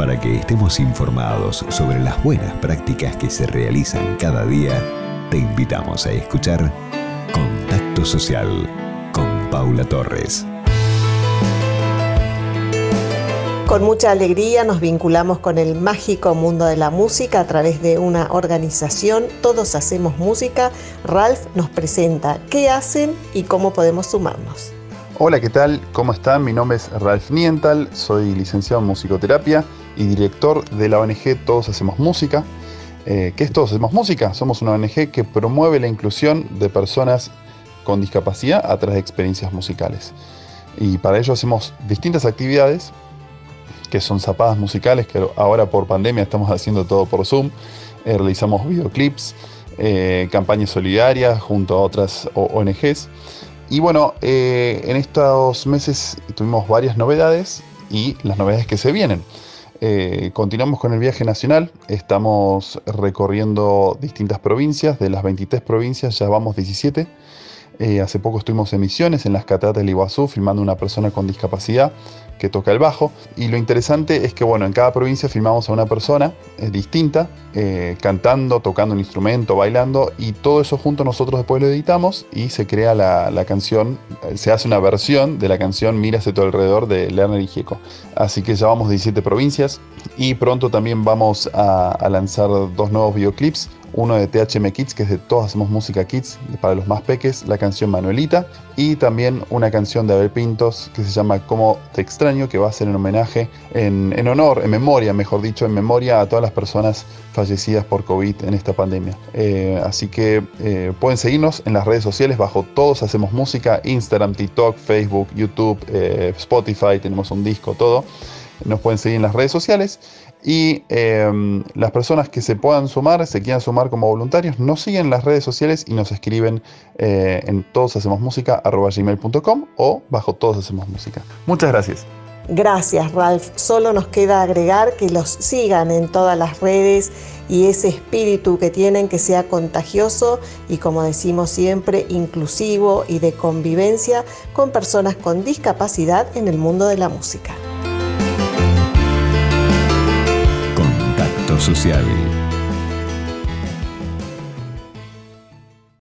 Para que estemos informados sobre las buenas prácticas que se realizan cada día, te invitamos a escuchar Contacto Social con Paula Torres. Con mucha alegría nos vinculamos con el mágico mundo de la música a través de una organización, Todos Hacemos Música. Ralph nos presenta qué hacen y cómo podemos sumarnos. Hola, ¿qué tal? ¿Cómo están? Mi nombre es Ralph Niental, soy licenciado en musicoterapia y director de la ONG Todos Hacemos Música. Eh, ¿Qué es Todos Hacemos Música? Somos una ONG que promueve la inclusión de personas con discapacidad a través de experiencias musicales. Y para ello hacemos distintas actividades que son zapadas musicales, que ahora por pandemia estamos haciendo todo por Zoom. Eh, realizamos videoclips, eh, campañas solidarias junto a otras ONGs. Y bueno, eh, en estos meses tuvimos varias novedades y las novedades que se vienen. continuamos con el viaje nacional, estamos recorriendo distintas provincias, de las 23 provincias ya vamos 17. Hace poco estuvimos en Misiones, en las cataratas del Iguazú, filmando una persona con discapacidad que toca el bajo. Y lo interesante es que, bueno, en cada provincia filmamos a una persona eh, distinta, eh, cantando, tocando un instrumento, bailando, y todo eso junto nosotros después lo editamos y se crea la, canción, eh, se hace una versión de la canción Mírase todo alrededor de Lerner y Gieco. Así que ya vamos 17 provincias y pronto también vamos a lanzar dos nuevos videoclips uno de THM Kids, que es de Todos Hacemos Música Kids, para los más peques, la canción Manuelita, y también una canción de Abel Pintos que se llama Como te extraño, que va a ser en homenaje, en, honor, en memoria, mejor dicho, en memoria a todas las personas fallecidas por COVID en esta pandemia. Eh, así que eh, pueden seguirnos en las redes sociales bajo Todos Hacemos Música, Instagram, TikTok, Facebook, YouTube, eh, Spotify, tenemos un disco, todo. Nos pueden seguir en las redes sociales y em, las personas que se puedan sumar, se quieran sumar como voluntarios, nos siguen las redes sociales y nos escriben eh, en todoshacemosmusica.com o bajo Todos Hacemos Música. Muchas gracias. Gracias, Ralph. Solo nos queda agregar que los sigan en todas las redes y ese espíritu que tienen que sea contagioso y, como decimos siempre, inclusivo y de convivencia con personas con discapacidad en el mundo de la música. Social.